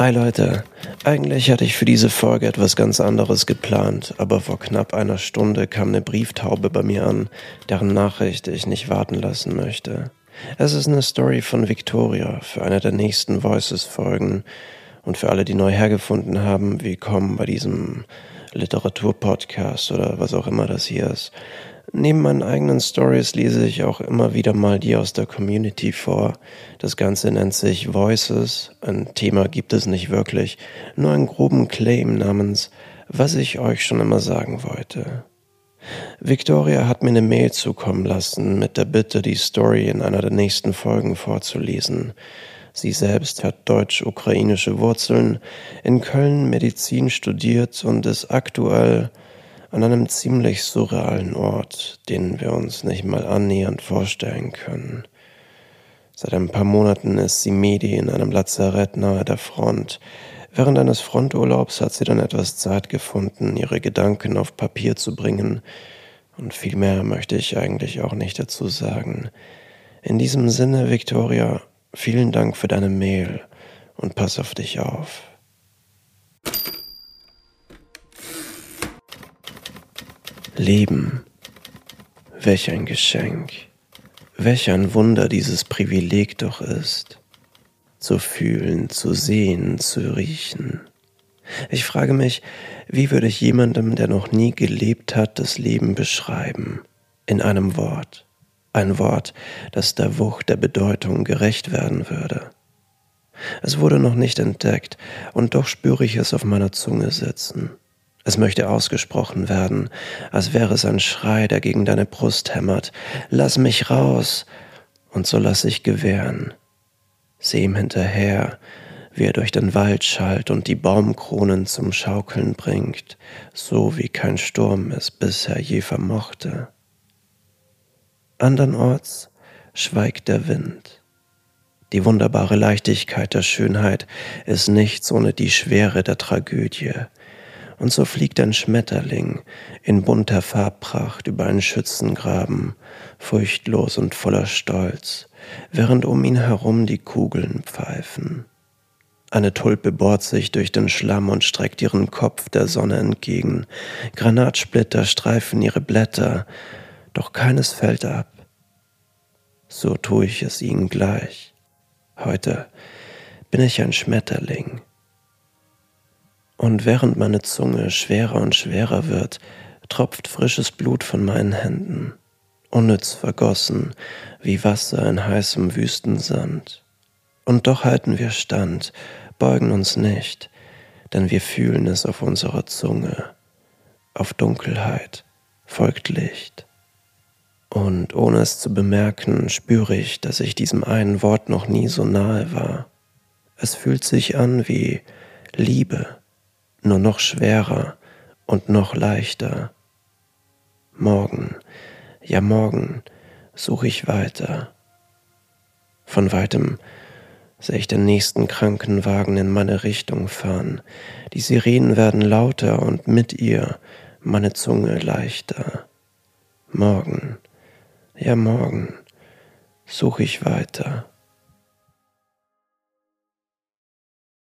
Hi Leute, eigentlich hatte ich für diese Folge etwas ganz anderes geplant, aber vor knapp einer Stunde kam eine Brieftaube bei mir an, deren Nachricht ich nicht warten lassen möchte. Es ist eine Story von Victoria für eine der nächsten Voices-Folgen und für alle, die neu hergefunden haben, willkommen bei diesem Literaturpodcast oder was auch immer das hier ist. Neben meinen eigenen Stories lese ich auch immer wieder mal die aus der Community vor. Das Ganze nennt sich Voices. Ein Thema gibt es nicht wirklich, nur einen groben Claim namens Was ich euch schon immer sagen wollte. Victoria hat mir eine Mail zukommen lassen mit der Bitte, die Story in einer der nächsten Folgen vorzulesen. Sie selbst hat deutsch-ukrainische Wurzeln, in Köln Medizin studiert und ist aktuell an einem ziemlich surrealen Ort, den wir uns nicht mal annähernd vorstellen können. Seit ein paar Monaten ist sie Medi in einem Lazarett nahe der Front. Während eines Fronturlaubs hat sie dann etwas Zeit gefunden, ihre Gedanken auf Papier zu bringen, und viel mehr möchte ich eigentlich auch nicht dazu sagen. In diesem Sinne, Victoria, vielen Dank für deine Mail und pass auf dich auf. Leben. Welch ein Geschenk. Welch ein Wunder dieses Privileg doch ist. Zu fühlen, zu sehen, zu riechen. Ich frage mich, wie würde ich jemandem, der noch nie gelebt hat, das Leben beschreiben? In einem Wort. Ein Wort, das der Wucht der Bedeutung gerecht werden würde. Es wurde noch nicht entdeckt, und doch spüre ich es auf meiner Zunge sitzen. Es möchte ausgesprochen werden, als wäre es ein Schrei, der gegen deine Brust hämmert. Lass mich raus! Und so lass ich gewähren. Seh ihm hinterher, wie er durch den Wald schallt und die Baumkronen zum Schaukeln bringt, so wie kein Sturm es bisher je vermochte. Andernorts schweigt der Wind. Die wunderbare Leichtigkeit der Schönheit ist nichts ohne die Schwere der Tragödie, und so fliegt ein Schmetterling in bunter Farbpracht über einen Schützengraben, furchtlos und voller Stolz, während um ihn herum die Kugeln pfeifen. Eine Tulpe bohrt sich durch den Schlamm und streckt ihren Kopf der Sonne entgegen. Granatsplitter streifen ihre Blätter, doch keines fällt ab. So tue ich es ihnen gleich. Heute bin ich ein Schmetterling, und während meine Zunge schwerer und schwerer wird, tropft frisches Blut von meinen Händen, unnütz vergossen wie Wasser in heißem Wüstensand. Und doch halten wir stand, beugen uns nicht, denn wir fühlen es auf unserer Zunge. Auf Dunkelheit folgt Licht. Und ohne es zu bemerken, spüre ich, dass ich diesem einen Wort noch nie so nahe war. Es fühlt sich an wie Liebe nur noch schwerer und noch leichter. Morgen, ja morgen suche ich weiter. Von weitem sehe ich den nächsten Krankenwagen in meine Richtung fahren. Die Sirenen werden lauter und mit ihr meine Zunge leichter. Morgen, ja morgen suche ich weiter.